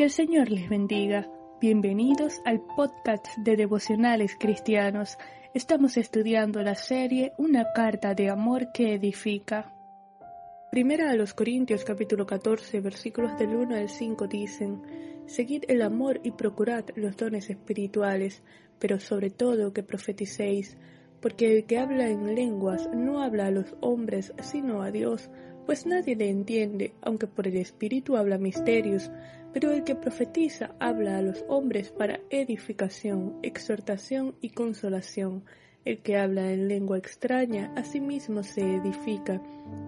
Que el Señor les bendiga. Bienvenidos al podcast de devocionales cristianos. Estamos estudiando la serie Una carta de amor que edifica. Primera a los Corintios capítulo 14 versículos del 1 al 5 dicen, Seguid el amor y procurad los dones espirituales, pero sobre todo que profeticéis, porque el que habla en lenguas no habla a los hombres sino a Dios, pues nadie le entiende, aunque por el Espíritu habla misterios, pero el que profetiza habla a los hombres para edificación, exhortación y consolación. El que habla en lengua extraña a sí mismo se edifica,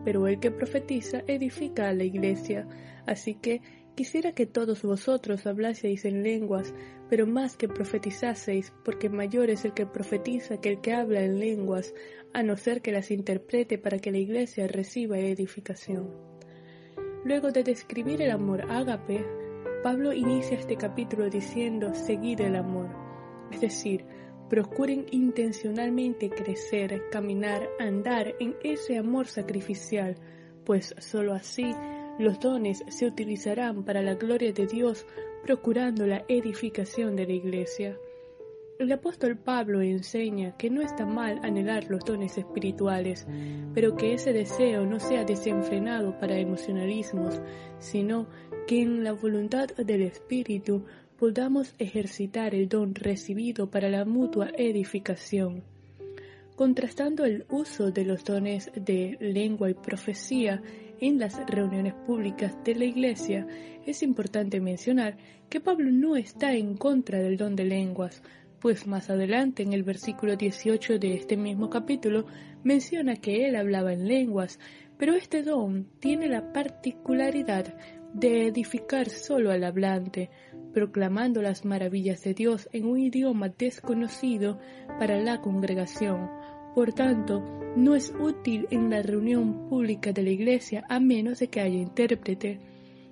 pero el que profetiza edifica a la iglesia. Así que quisiera que todos vosotros hablaseis en lenguas, pero más que profetizaseis, porque mayor es el que profetiza que el que habla en lenguas, a no ser que las interprete para que la iglesia reciba edificación. Luego de describir el amor ágape, Pablo inicia este capítulo diciendo seguid el amor, es decir, procuren intencionalmente crecer, caminar, andar en ese amor sacrificial, pues sólo así los dones se utilizarán para la gloria de Dios, procurando la edificación de la Iglesia. El apóstol Pablo enseña que no está mal anhelar los dones espirituales, pero que ese deseo no sea desenfrenado para emocionalismos, sino que en la voluntad del Espíritu podamos ejercitar el don recibido para la mutua edificación. Contrastando el uso de los dones de lengua y profecía en las reuniones públicas de la Iglesia, es importante mencionar que Pablo no está en contra del don de lenguas, pues más adelante en el versículo 18 de este mismo capítulo menciona que él hablaba en lenguas, pero este don tiene la particularidad de edificar solo al hablante, proclamando las maravillas de Dios en un idioma desconocido para la congregación. Por tanto, no es útil en la reunión pública de la Iglesia a menos de que haya intérprete.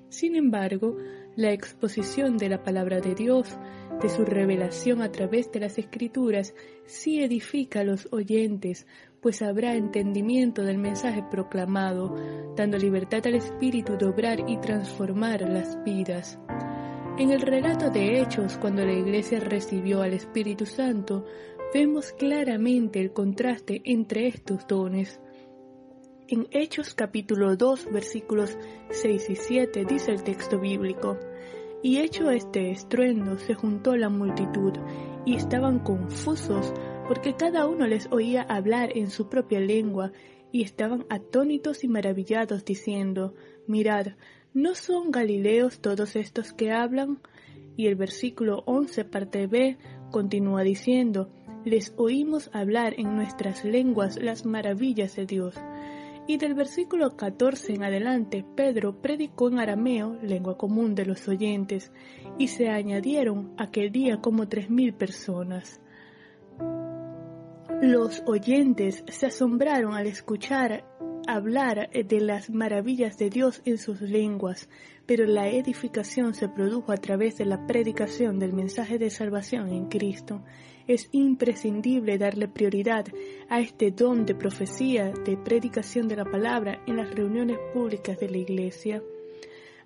Sin embargo, la exposición de la palabra de Dios, de su revelación a través de las escrituras, sí edifica a los oyentes, pues habrá entendimiento del mensaje proclamado, dando libertad al Espíritu de obrar y transformar las vidas. En el relato de Hechos, cuando la iglesia recibió al Espíritu Santo, vemos claramente el contraste entre estos dones. En Hechos capítulo 2 versículos 6 y 7 dice el texto bíblico, y hecho este estruendo se juntó la multitud, y estaban confusos, porque cada uno les oía hablar en su propia lengua, y estaban atónitos y maravillados, diciendo, Mirad, ¿no son Galileos todos estos que hablan? Y el versículo 11 parte B continúa diciendo, Les oímos hablar en nuestras lenguas las maravillas de Dios. Y del versículo 14 en adelante, Pedro predicó en arameo, lengua común de los oyentes, y se añadieron aquel día como tres mil personas. Los oyentes se asombraron al escuchar hablar de las maravillas de Dios en sus lenguas, pero la edificación se produjo a través de la predicación del mensaje de salvación en Cristo es imprescindible darle prioridad a este don de profecía, de predicación de la palabra en las reuniones públicas de la Iglesia.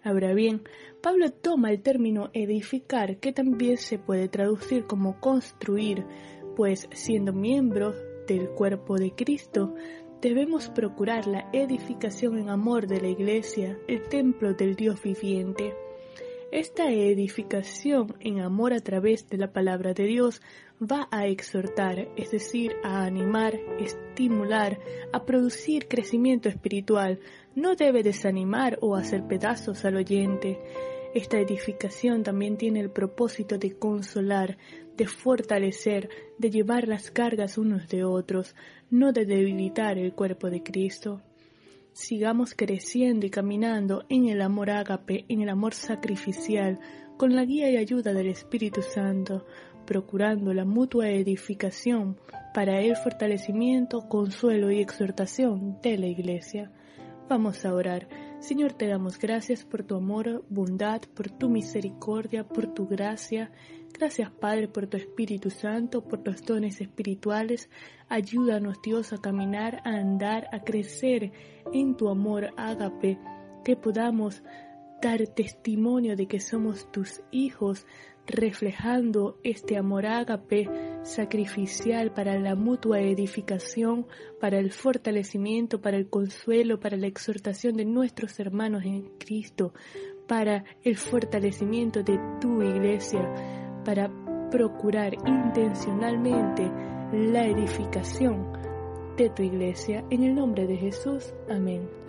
Ahora bien, Pablo toma el término edificar, que también se puede traducir como construir, pues siendo miembros del cuerpo de Cristo, debemos procurar la edificación en amor de la Iglesia, el templo del Dios viviente. Esta edificación en amor a través de la palabra de Dios va a exhortar, es decir, a animar, estimular, a producir crecimiento espiritual. No debe desanimar o hacer pedazos al oyente. Esta edificación también tiene el propósito de consolar, de fortalecer, de llevar las cargas unos de otros, no de debilitar el cuerpo de Cristo. Sigamos creciendo y caminando en el amor ágape, en el amor sacrificial, con la guía y ayuda del Espíritu Santo, procurando la mutua edificación para el fortalecimiento, consuelo y exhortación de la Iglesia. Vamos a orar. Señor, te damos gracias por tu amor, bondad, por tu misericordia, por tu gracia. Gracias, Padre, por tu Espíritu Santo, por tus dones espirituales. Ayúdanos, Dios, a caminar, a andar, a crecer en tu amor ágape, que podamos dar testimonio de que somos tus hijos, reflejando este amor ágape sacrificial para la mutua edificación, para el fortalecimiento, para el consuelo, para la exhortación de nuestros hermanos en Cristo, para el fortalecimiento de tu iglesia, para procurar intencionalmente la edificación de tu iglesia. En el nombre de Jesús. Amén.